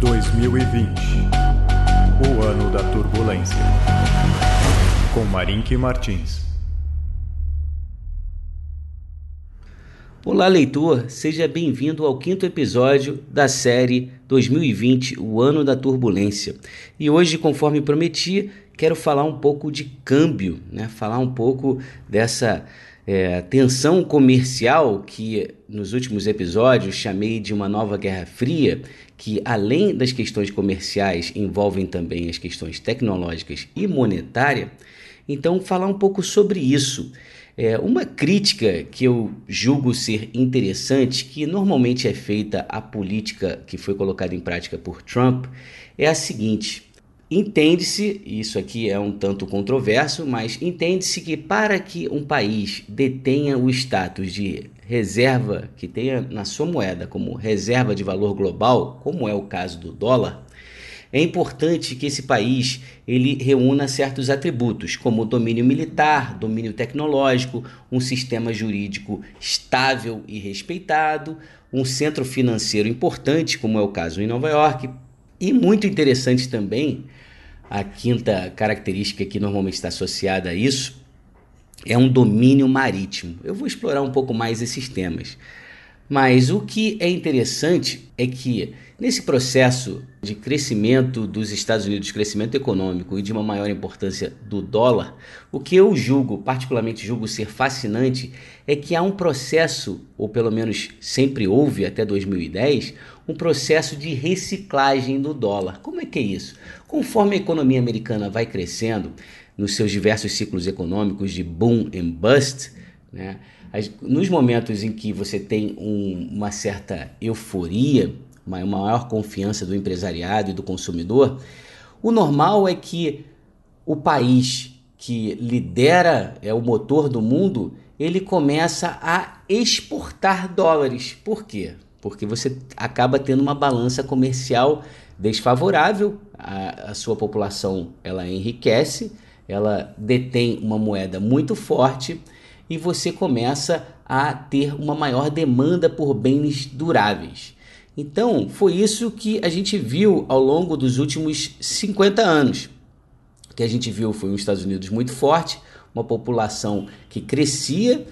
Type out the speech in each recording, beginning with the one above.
2020 O ano da turbulência. Com Marink Martins. Olá, leitor! Seja bem-vindo ao quinto episódio da série 2020 O ano da turbulência. E hoje, conforme prometi, quero falar um pouco de câmbio, né? falar um pouco dessa é, tensão comercial que nos últimos episódios chamei de uma nova Guerra Fria, que além das questões comerciais envolvem também as questões tecnológicas e monetária. Então, falar um pouco sobre isso. É, uma crítica que eu julgo ser interessante, que normalmente é feita à política que foi colocada em prática por Trump, é a seguinte: Entende-se, isso aqui é um tanto controverso, mas entende-se que para que um país detenha o status de reserva, que tenha na sua moeda como reserva de valor global, como é o caso do dólar, é importante que esse país ele reúna certos atributos, como domínio militar, domínio tecnológico, um sistema jurídico estável e respeitado, um centro financeiro importante, como é o caso em Nova York, e muito interessante também a quinta característica que normalmente está associada a isso é um domínio marítimo. Eu vou explorar um pouco mais esses temas. Mas o que é interessante é que nesse processo de crescimento dos Estados Unidos, crescimento econômico e de uma maior importância do dólar, o que eu julgo, particularmente julgo ser fascinante, é que há um processo, ou pelo menos sempre houve até 2010, um processo de reciclagem do dólar. Como é que é isso? Conforme a economia americana vai crescendo, nos seus diversos ciclos econômicos de boom and bust, né? nos momentos em que você tem um, uma certa euforia, uma maior confiança do empresariado e do consumidor, o normal é que o país que lidera, é o motor do mundo, ele começa a exportar dólares. Por quê? Porque você acaba tendo uma balança comercial desfavorável, a, a sua população ela enriquece, ela detém uma moeda muito forte e você começa a ter uma maior demanda por bens duráveis. Então, foi isso que a gente viu ao longo dos últimos 50 anos. O que a gente viu foi os Estados Unidos muito forte, uma população que crescia,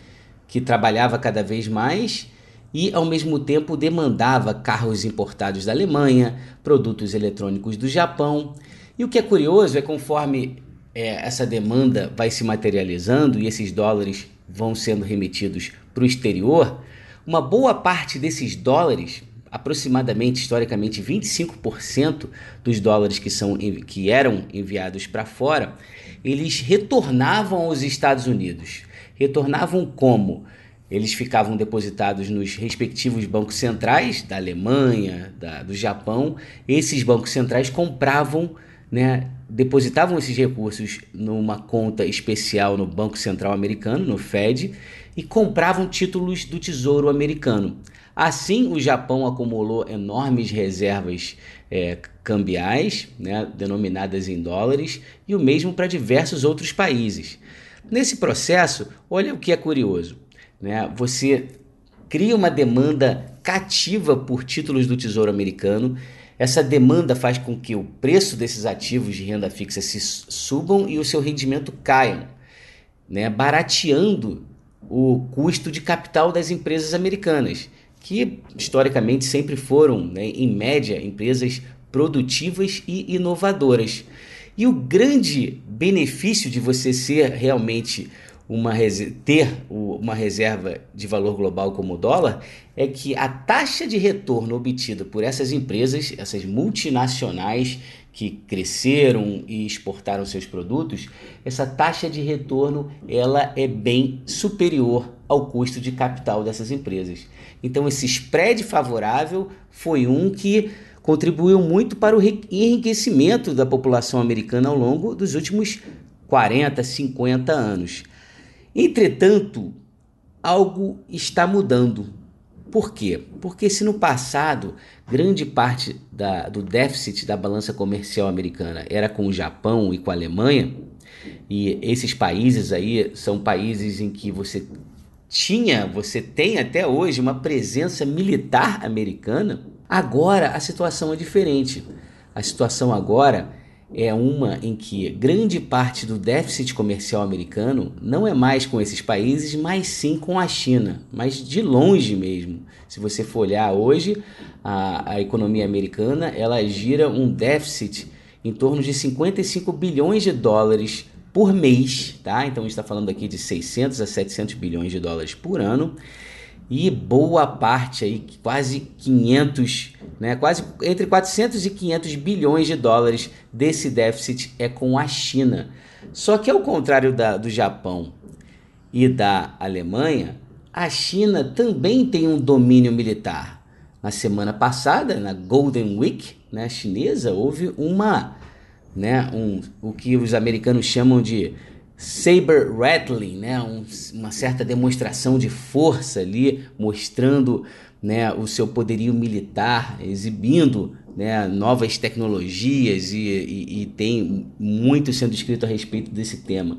que trabalhava cada vez mais e, ao mesmo tempo, demandava carros importados da Alemanha, produtos eletrônicos do Japão. E o que é curioso é conforme é, essa demanda vai se materializando e esses dólares vão sendo remetidos para o exterior, uma boa parte desses dólares, aproximadamente historicamente 25% dos dólares que, são, que eram enviados para fora, eles retornavam aos Estados Unidos. Retornavam como? Eles ficavam depositados nos respectivos bancos centrais da Alemanha, da, do Japão. Esses bancos centrais compravam né, depositavam esses recursos numa conta especial no Banco Central Americano, no Fed, e compravam títulos do Tesouro Americano. Assim, o Japão acumulou enormes reservas é, cambiais, né, denominadas em dólares, e o mesmo para diversos outros países. Nesse processo, olha o que é curioso: né, você cria uma demanda cativa por títulos do Tesouro Americano essa demanda faz com que o preço desses ativos de renda fixa se subam e o seu rendimento caia, né? barateando o custo de capital das empresas americanas, que historicamente sempre foram, né, em média, empresas produtivas e inovadoras. E o grande benefício de você ser realmente uma ter uma reserva de valor global como o dólar é que a taxa de retorno obtida por essas empresas, essas multinacionais que cresceram e exportaram seus produtos, essa taxa de retorno ela é bem superior ao custo de capital dessas empresas. Então esse spread favorável foi um que contribuiu muito para o enriquecimento da população americana ao longo dos últimos 40, 50 anos. Entretanto, algo está mudando. Por quê? Porque se no passado grande parte da, do déficit da balança comercial americana era com o Japão e com a Alemanha, e esses países aí são países em que você tinha, você tem até hoje uma presença militar americana, Agora a situação é diferente. A situação agora é uma em que grande parte do déficit comercial americano não é mais com esses países, mas sim com a China, mas de longe mesmo. Se você for olhar hoje, a, a economia americana ela gira um déficit em torno de 55 bilhões de dólares por mês, tá? Então está falando aqui de 600 a 700 bilhões de dólares por ano e boa parte aí, quase 500, né, quase entre 400 e 500 bilhões de dólares desse déficit é com a China. Só que ao contrário da, do Japão e da Alemanha, a China também tem um domínio militar. Na semana passada, na Golden Week né, chinesa, houve uma, né, um, o que os americanos chamam de saber rattling, né? Um, uma certa demonstração de força ali, mostrando né, o seu poderio militar, exibindo né, novas tecnologias e, e, e, tem muito sendo escrito a respeito desse tema.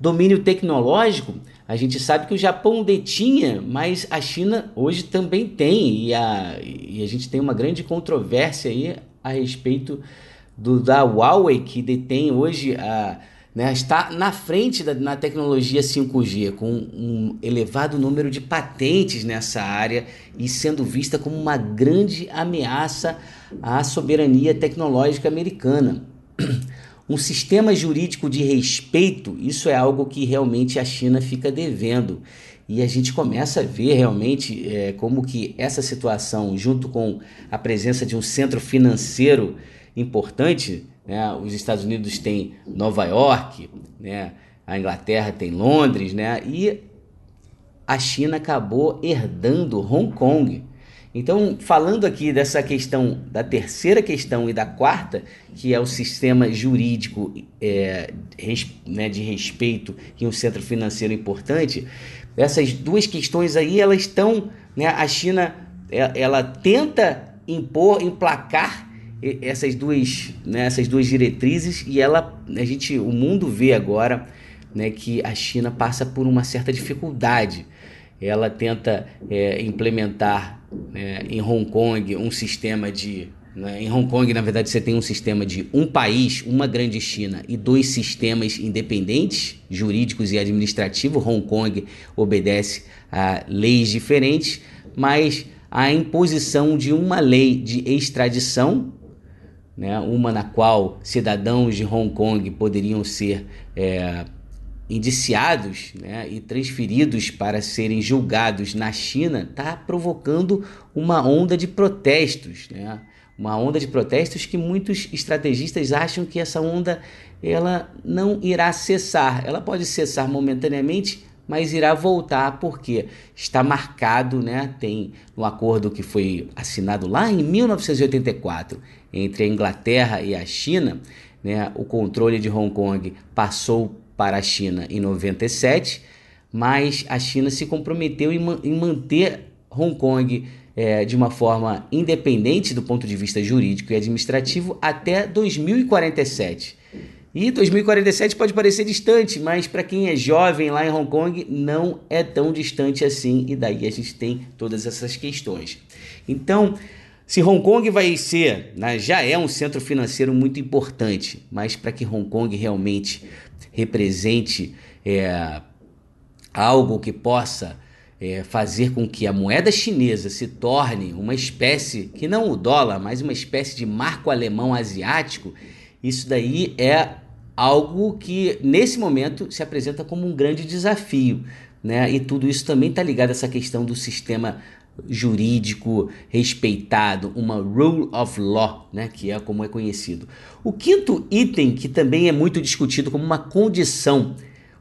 Domínio tecnológico, a gente sabe que o Japão detinha, mas a China hoje também tem, e a, e a gente tem uma grande controvérsia aí a respeito do, da Huawei, que detém hoje a né, está na frente da, na tecnologia 5G, com um elevado número de patentes nessa área e sendo vista como uma grande ameaça à soberania tecnológica americana. Um sistema jurídico de respeito, isso é algo que realmente a China fica devendo. E a gente começa a ver realmente é, como que essa situação, junto com a presença de um centro financeiro importante, né? Os Estados Unidos têm Nova York, né? a Inglaterra tem Londres, né? e a China acabou herdando Hong Kong. Então, falando aqui dessa questão, da terceira questão e da quarta, que é o sistema jurídico é, né, de respeito e um centro financeiro importante, essas duas questões aí, elas estão, né, a China, ela, ela tenta impor, emplacar essas duas, né, essas duas diretrizes e ela, a gente, o mundo vê agora, né, que a China passa por uma certa dificuldade. Ela tenta é, implementar né, em Hong Kong um sistema de né, em Hong Kong, na verdade, você tem um sistema de um país, uma grande China e dois sistemas independentes, jurídicos e administrativos. Hong Kong obedece a leis diferentes, mas a imposição de uma lei de extradição né, uma na qual cidadãos de Hong Kong poderiam ser é, indiciados né, e transferidos para serem julgados na China, está provocando uma onda de protestos. Né? Uma onda de protestos que muitos estrategistas acham que essa onda ela não irá cessar. Ela pode cessar momentaneamente, mas irá voltar porque está marcado, né? Tem um acordo que foi assinado lá em 1984 entre a Inglaterra e a China, né? O controle de Hong Kong passou para a China em 97, mas a China se comprometeu em, em manter Hong Kong é, de uma forma independente do ponto de vista jurídico e administrativo até 2047. E 2047 pode parecer distante, mas para quem é jovem lá em Hong Kong não é tão distante assim, e daí a gente tem todas essas questões. Então, se Hong Kong vai ser, né, já é um centro financeiro muito importante, mas para que Hong Kong realmente represente é, algo que possa é, fazer com que a moeda chinesa se torne uma espécie, que não o dólar, mas uma espécie de marco alemão asiático, isso daí é algo que nesse momento se apresenta como um grande desafio. Né? E tudo isso também está ligado a essa questão do sistema jurídico respeitado, uma rule of law, né, que é como é conhecido. O quinto item, que também é muito discutido como uma condição,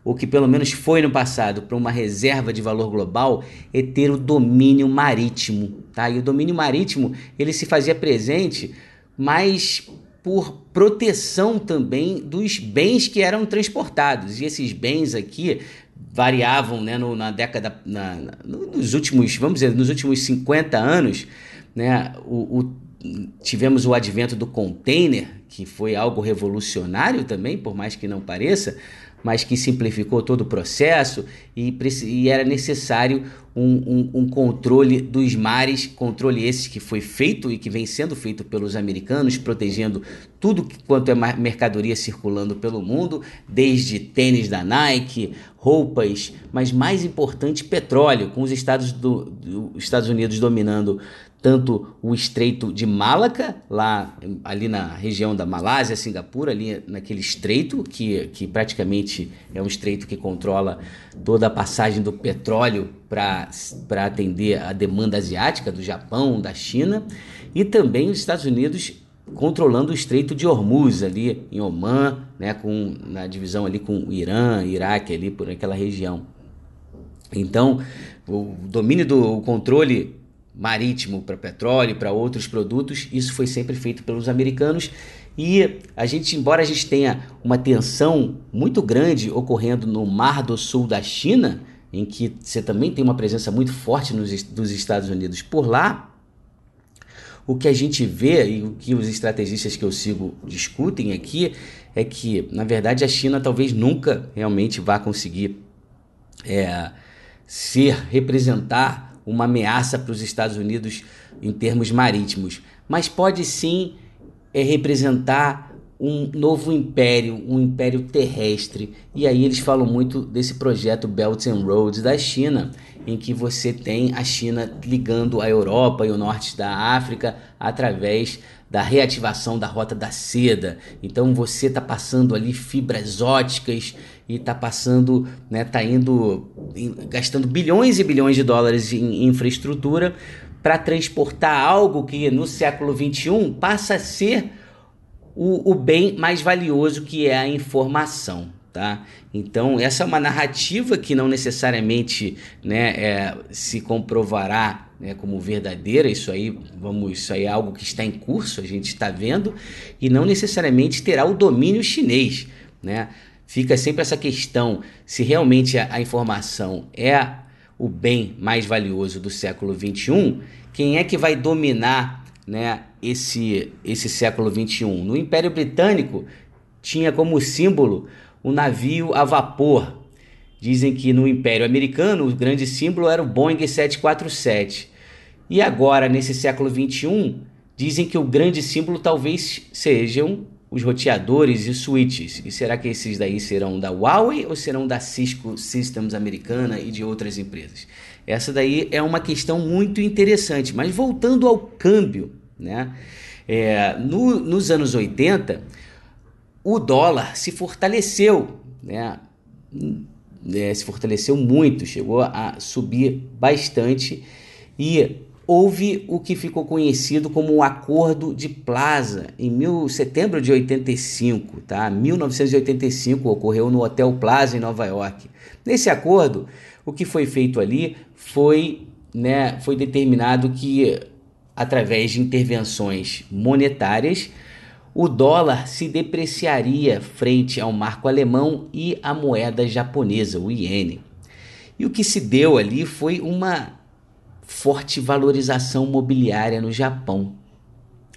ou que pelo menos foi no passado, para uma reserva de valor global, é ter o domínio marítimo. Tá? E o domínio marítimo ele se fazia presente, mas por proteção também dos bens que eram transportados. E esses bens aqui variavam né, no, na década, na, nos últimos, vamos dizer, nos últimos 50 anos, né, o, o, tivemos o advento do container, que foi algo revolucionário também, por mais que não pareça, mas que simplificou todo o processo e, e era necessário um, um, um, controle dos mares, controle esse que foi feito e que vem sendo feito pelos americanos, protegendo tudo quanto é mercadoria circulando pelo mundo, desde tênis da Nike, roupas, mas mais importante, petróleo, com os Estados, do, do Estados Unidos dominando tanto o Estreito de Malaca, lá ali na região da Malásia, Singapura, ali naquele estreito, que, que praticamente é um estreito que controla toda a passagem do petróleo para atender a demanda asiática do Japão, da China, e também os Estados Unidos controlando o Estreito de Hormuz ali em Oman, né, com na divisão ali com o Irã, Iraque ali por aquela região. Então, o domínio do o controle marítimo para petróleo, para outros produtos, isso foi sempre feito pelos americanos. E a gente, embora a gente tenha uma tensão muito grande ocorrendo no Mar do Sul da China, em que você também tem uma presença muito forte nos, dos Estados Unidos por lá, o que a gente vê e o que os estrategistas que eu sigo discutem aqui é que, na verdade, a China talvez nunca realmente vá conseguir é, ser representar uma ameaça para os Estados Unidos em termos marítimos, mas pode sim é, representar um novo império, um império terrestre. E aí eles falam muito desse projeto Belt and Road da China, em que você tem a China ligando a Europa e o norte da África através da reativação da rota da seda. Então você está passando ali fibras óticas e está passando, né, tá indo gastando bilhões e bilhões de dólares em infraestrutura para transportar algo que no século 21 passa a ser o, o bem mais valioso que é a informação. Tá? Então, essa é uma narrativa que não necessariamente né, é, se comprovará né, como verdadeira, isso aí, vamos, isso aí é algo que está em curso, a gente está vendo, e não necessariamente terá o domínio chinês. Né? Fica sempre essa questão se realmente a, a informação é o bem mais valioso do século XXI, quem é que vai dominar né, esse, esse século XXI? No Império Britânico tinha como símbolo o navio a vapor. Dizem que no Império Americano o grande símbolo era o Boeing 747. E agora, nesse século XXI, dizem que o grande símbolo talvez sejam os roteadores e switches. E será que esses daí serão da Huawei ou serão da Cisco Systems americana e de outras empresas? Essa daí é uma questão muito interessante. Mas voltando ao câmbio, né? É, no, nos anos 80, o dólar se fortaleceu, né? É, se fortaleceu muito, chegou a subir bastante e houve o que ficou conhecido como o Acordo de Plaza em mil, setembro de 85, tá? 1985 ocorreu no Hotel Plaza em Nova York. Nesse acordo, o que foi feito ali foi, né, foi determinado que através de intervenções monetárias o dólar se depreciaria frente ao marco alemão e à moeda japonesa, o iene. E o que se deu ali foi uma forte valorização mobiliária no Japão.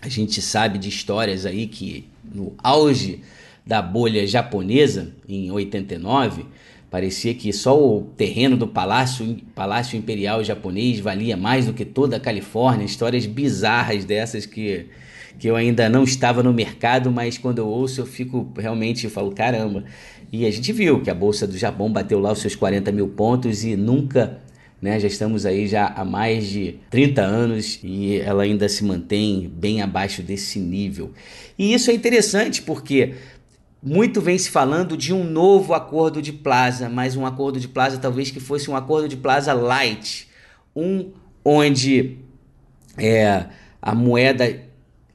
A gente sabe de histórias aí que no auge da bolha japonesa, em 89, parecia que só o terreno do palácio, palácio imperial japonês valia mais do que toda a Califórnia. Histórias bizarras dessas que, que eu ainda não estava no mercado, mas quando eu ouço eu fico realmente, eu falo, caramba. E a gente viu que a Bolsa do Japão bateu lá os seus 40 mil pontos e nunca né? Já estamos aí já há mais de 30 anos e ela ainda se mantém bem abaixo desse nível. E isso é interessante porque muito vem se falando de um novo acordo de plaza, mas um acordo de plaza talvez que fosse um acordo de plaza light, um onde é, a moeda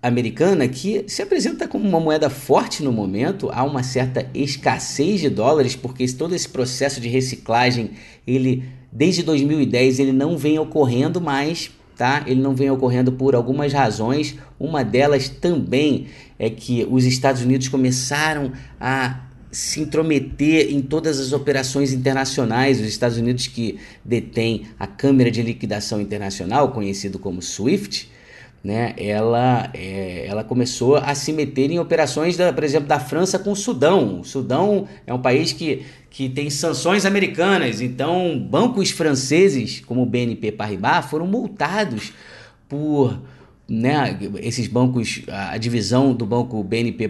americana que se apresenta como uma moeda forte no momento, há uma certa escassez de dólares porque todo esse processo de reciclagem ele desde 2010 ele não vem ocorrendo mais, tá? Ele não vem ocorrendo por algumas razões. Uma delas também é que os Estados Unidos começaram a se intrometer em todas as operações internacionais. Os Estados Unidos que detém a Câmara de Liquidação Internacional, conhecido como SWIFT, né, ela, é, ela começou a se meter em operações, da, por exemplo, da França com o Sudão. O Sudão é um país que, que tem sanções americanas, então bancos franceses, como o BNP Paribas, foram multados por né, esses bancos, a divisão do banco BNP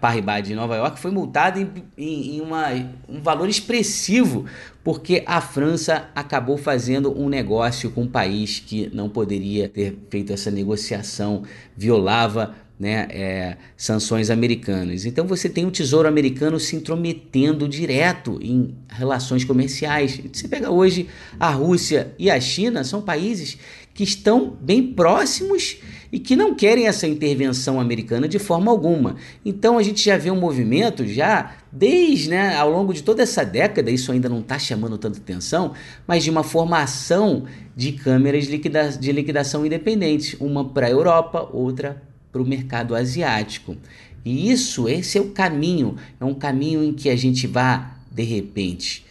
Paribas de Nova York foi multada em, em, uma, um valor expressivo, porque a França acabou fazendo um negócio com um país que não poderia ter feito essa negociação, violava né, é, sanções americanas. Então você tem o Tesouro Americano se intrometendo direto em relações comerciais. Você pega hoje a Rússia e a China, são países que estão bem próximos e que não querem essa intervenção americana de forma alguma. Então a gente já vê um movimento já desde, né, ao longo de toda essa década, isso ainda não está chamando tanta atenção, mas de uma formação de câmeras de liquidação independentes, uma para a Europa, outra para o mercado asiático. E isso, esse é o caminho, é um caminho em que a gente vai de repente.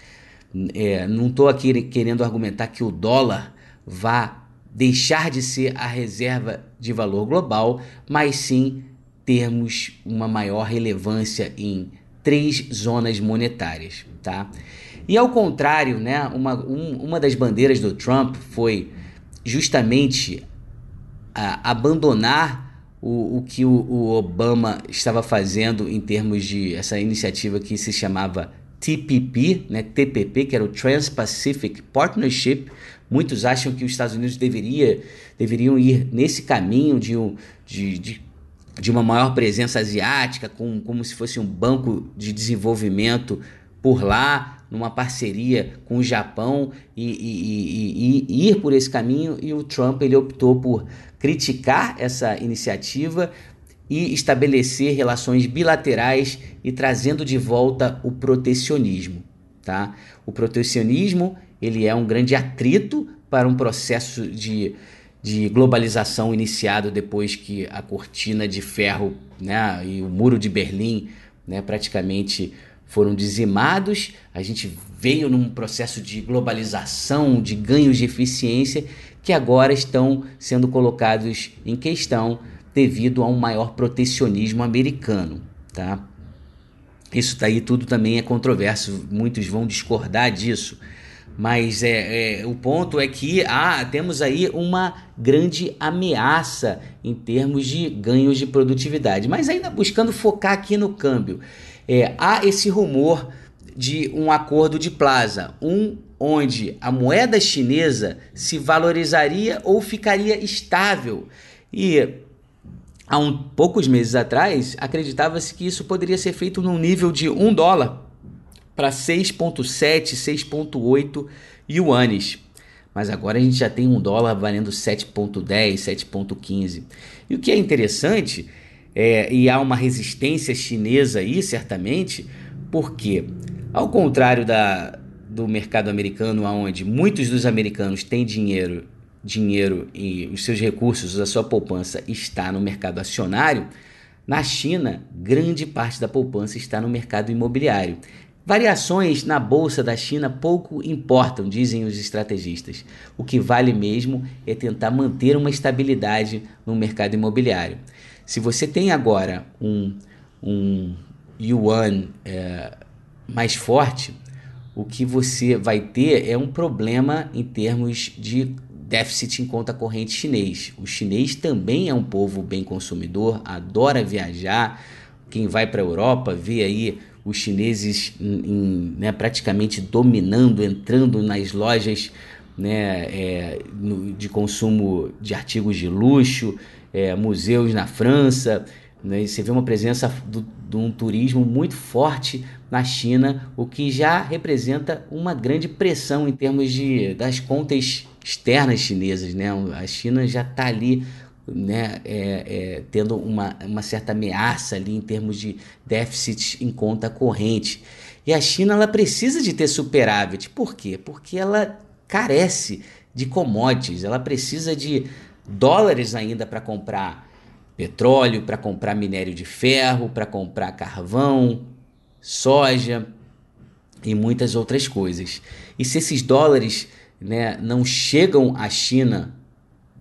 É, não estou aqui querendo argumentar que o dólar vá deixar de ser a reserva de valor global, mas sim termos uma maior relevância em três zonas monetárias, tá? E ao contrário, né, uma, um, uma das bandeiras do Trump foi justamente abandonar o, o que o, o Obama estava fazendo em termos de essa iniciativa que se chamava TPP, né, TPP, que era o Trans-Pacific Partnership, Muitos acham que os Estados Unidos deveria, deveriam ir nesse caminho de, um, de, de, de uma maior presença asiática, com, como se fosse um banco de desenvolvimento por lá, numa parceria com o Japão e, e, e, e, ir por esse caminho. E o Trump ele optou por criticar essa iniciativa e estabelecer relações bilaterais e trazendo de volta o protecionismo. Tá? O protecionismo ele é um grande atrito para um processo de, de globalização iniciado depois que a cortina de ferro né, e o muro de Berlim né, praticamente foram dizimados. A gente veio num processo de globalização, de ganhos de eficiência, que agora estão sendo colocados em questão devido a um maior protecionismo americano. Tá? Isso daí tudo também é controverso, muitos vão discordar disso. Mas é, é, o ponto é que ah, temos aí uma grande ameaça em termos de ganhos de produtividade. Mas ainda buscando focar aqui no câmbio, é, há esse rumor de um acordo de plaza, um onde a moeda chinesa se valorizaria ou ficaria estável. E há um, poucos meses atrás acreditava-se que isso poderia ser feito num nível de um dólar para 6,7, 6,8 yuanes. Mas agora a gente já tem um dólar valendo 7,10, 7,15. E o que é interessante, é, e há uma resistência chinesa aí, certamente, porque, ao contrário da, do mercado americano, onde muitos dos americanos têm dinheiro, dinheiro e os seus recursos, a sua poupança está no mercado acionário, na China, grande parte da poupança está no mercado imobiliário. Variações na bolsa da China pouco importam, dizem os estrategistas. O que vale mesmo é tentar manter uma estabilidade no mercado imobiliário. Se você tem agora um, um yuan é, mais forte, o que você vai ter é um problema em termos de déficit em conta corrente chinês. O chinês também é um povo bem consumidor, adora viajar. Quem vai para a Europa vê aí os chineses em, né, praticamente dominando, entrando nas lojas né, é, de consumo de artigos de luxo, é, museus na França. Né, você vê uma presença de um turismo muito forte na China, o que já representa uma grande pressão em termos de, das contas externas chinesas. Né? A China já está ali né, é, é, tendo uma, uma certa ameaça ali em termos de déficit em conta corrente. E a China ela precisa de ter superávit. Por quê? Porque ela carece de commodities, ela precisa de dólares ainda para comprar petróleo, para comprar minério de ferro, para comprar carvão, soja e muitas outras coisas. E se esses dólares né, não chegam à China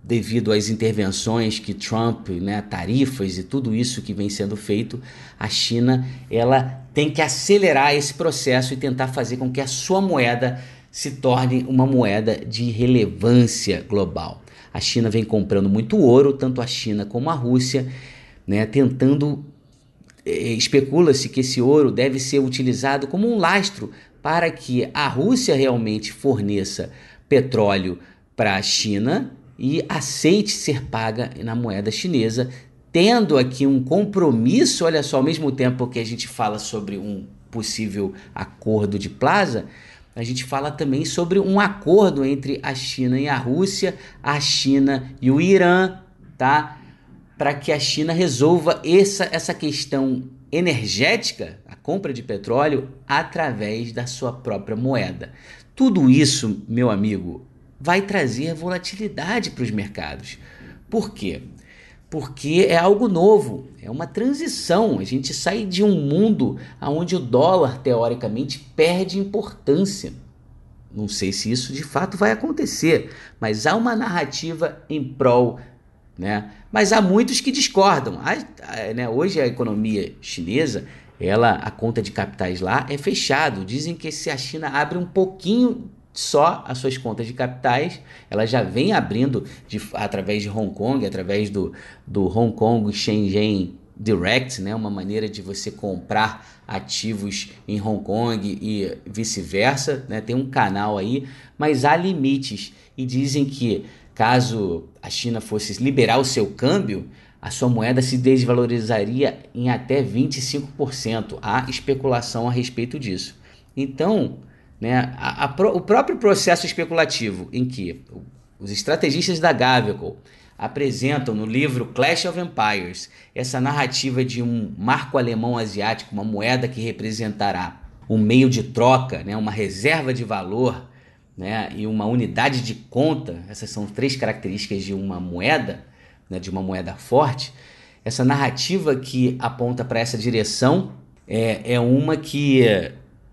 devido às intervenções que Trump, né, tarifas e tudo isso que vem sendo feito, a China ela tem que acelerar esse processo e tentar fazer com que a sua moeda se torne uma moeda de relevância global. A China vem comprando muito ouro, tanto a China como a Rússia, né, tentando eh, especula-se que esse ouro deve ser utilizado como um lastro para que a Rússia realmente forneça petróleo para a China e aceite ser paga na moeda chinesa, tendo aqui um compromisso, olha só, ao mesmo tempo que a gente fala sobre um possível acordo de plaza, a gente fala também sobre um acordo entre a China e a Rússia, a China e o Irã, tá? Para que a China resolva essa, essa questão energética, a compra de petróleo, através da sua própria moeda. Tudo isso, meu amigo, vai trazer volatilidade para os mercados. Por quê? Porque é algo novo, é uma transição. A gente sai de um mundo onde o dólar, teoricamente, perde importância. Não sei se isso de fato vai acontecer, mas há uma narrativa em prol. Né? Mas há muitos que discordam. né? Hoje a economia chinesa, ela, a conta de capitais lá é fechado. Dizem que se a China abre um pouquinho só as suas contas de capitais, ela já vem abrindo de, através de Hong Kong, através do, do Hong Kong Shenzhen Direct, né, uma maneira de você comprar ativos em Hong Kong e vice-versa, né, tem um canal aí, mas há limites. E dizem que caso a China fosse liberar o seu câmbio, a sua moeda se desvalorizaria em até 25%. Há especulação a respeito disso. Então, né? A, a, o próprio processo especulativo em que os estrategistas da Gavico apresentam no livro Clash of Empires essa narrativa de um marco alemão asiático, uma moeda que representará um meio de troca, né? uma reserva de valor né? e uma unidade de conta. Essas são três características de uma moeda, né? de uma moeda forte. Essa narrativa que aponta para essa direção é, é uma que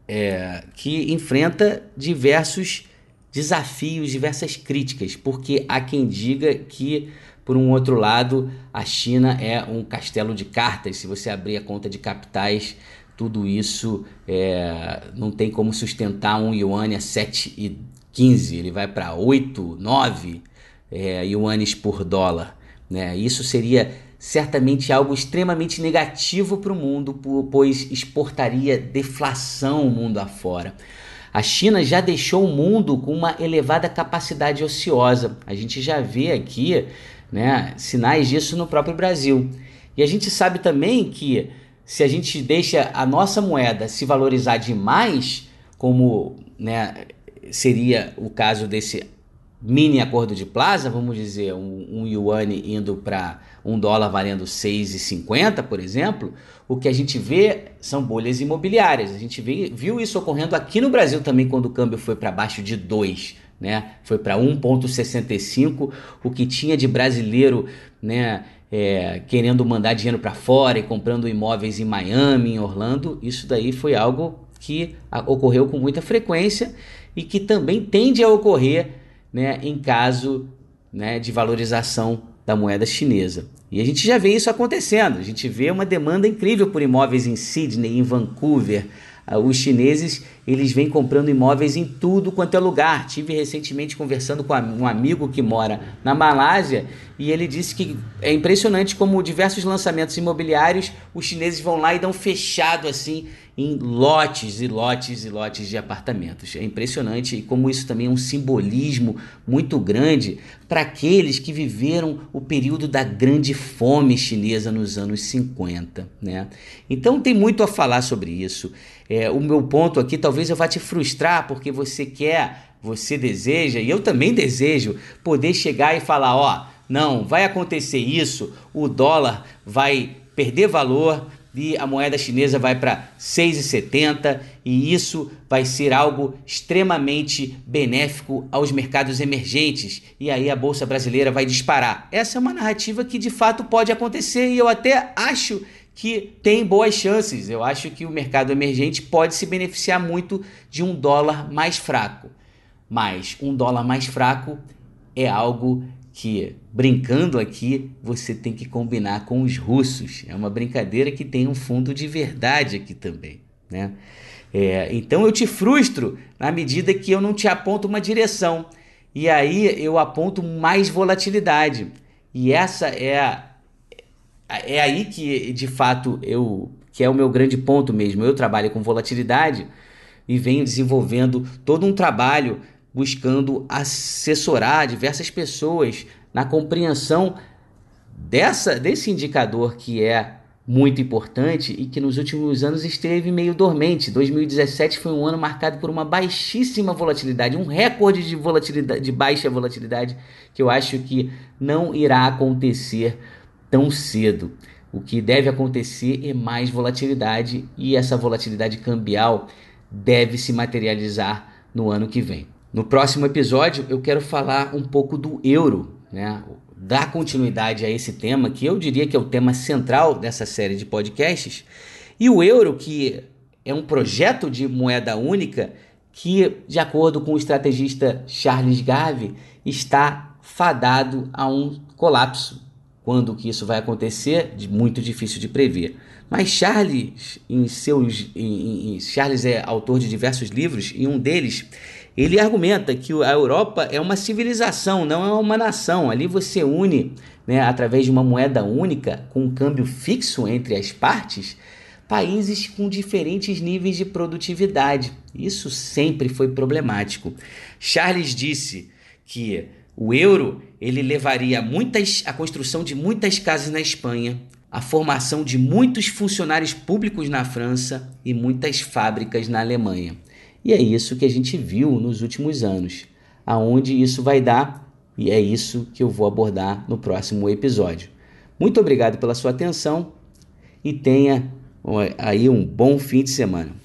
é, que enfrenta diversos desafios, diversas críticas, porque há quem diga que, por um outro lado, a China é um castelo de cartas. Se você abrir a conta de capitais, tudo isso é, não tem como sustentar um yuan a 7,15, ele vai para 8, 9 é, yuanes por dólar. Né? Isso seria certamente algo extremamente negativo para o mundo, pois exportaria deflação o mundo afora. A China já deixou o mundo com uma elevada capacidade ociosa. A gente já vê aqui né, sinais disso no próprio Brasil. E a gente sabe também que se a gente deixa a nossa moeda se valorizar demais, como né, seria o caso desse mini acordo de plaza, vamos dizer, um, um yuan indo para um dólar valendo 6,50, por exemplo, o que a gente vê são bolhas imobiliárias. A gente vê, viu isso ocorrendo aqui no Brasil também quando o câmbio foi para baixo de 2, né? Foi para 1,65, o que tinha de brasileiro, né? É, querendo mandar dinheiro para fora e comprando imóveis em Miami, em Orlando, isso daí foi algo que ocorreu com muita frequência e que também tende a ocorrer né, em caso né, de valorização da moeda chinesa. E a gente já vê isso acontecendo. A gente vê uma demanda incrível por imóveis em Sydney, em Vancouver. Ah, os chineses eles vêm comprando imóveis em tudo quanto é lugar. Tive recentemente conversando com um amigo que mora na Malásia e ele disse que é impressionante como diversos lançamentos imobiliários os chineses vão lá e dão fechado assim em lotes e lotes e lotes de apartamentos. É impressionante e como isso também é um simbolismo muito grande para aqueles que viveram o período da grande fome chinesa nos anos 50. Né? Então tem muito a falar sobre isso. É, o meu ponto aqui talvez eu vá te frustrar porque você quer, você deseja, e eu também desejo, poder chegar e falar: ó, não, vai acontecer isso, o dólar vai perder valor, e a moeda chinesa vai para 6,70 e isso vai ser algo extremamente benéfico aos mercados emergentes e aí a bolsa brasileira vai disparar. Essa é uma narrativa que de fato pode acontecer e eu até acho que tem boas chances. Eu acho que o mercado emergente pode se beneficiar muito de um dólar mais fraco. Mas um dólar mais fraco é algo que, brincando aqui, você tem que combinar com os russos. É uma brincadeira que tem um fundo de verdade aqui também. Né? É, então eu te frustro na medida que eu não te aponto uma direção. E aí eu aponto mais volatilidade. E essa é a, é aí que de fato eu que é o meu grande ponto mesmo. Eu trabalho com volatilidade e venho desenvolvendo todo um trabalho buscando assessorar diversas pessoas na compreensão dessa desse indicador que é muito importante e que nos últimos anos esteve meio dormente. 2017 foi um ano marcado por uma baixíssima volatilidade, um recorde de volatilidade, de baixa volatilidade que eu acho que não irá acontecer tão cedo. O que deve acontecer é mais volatilidade e essa volatilidade cambial deve se materializar no ano que vem. No próximo episódio eu quero falar um pouco do euro, né? dar continuidade a esse tema, que eu diria que é o tema central dessa série de podcasts, e o euro, que é um projeto de moeda única que, de acordo com o estrategista Charles Garvey, está fadado a um colapso. Quando que isso vai acontecer, muito difícil de prever. Mas Charles, em seus, em, em, Charles é autor de diversos livros e um deles ele argumenta que a Europa é uma civilização, não é uma nação. Ali você une, né, através de uma moeda única, com um câmbio fixo entre as partes, países com diferentes níveis de produtividade. Isso sempre foi problemático. Charles disse que o euro ele levaria muitas, a construção de muitas casas na Espanha, a formação de muitos funcionários públicos na França e muitas fábricas na Alemanha. E é isso que a gente viu nos últimos anos. Aonde isso vai dar, e é isso que eu vou abordar no próximo episódio. Muito obrigado pela sua atenção e tenha aí um bom fim de semana.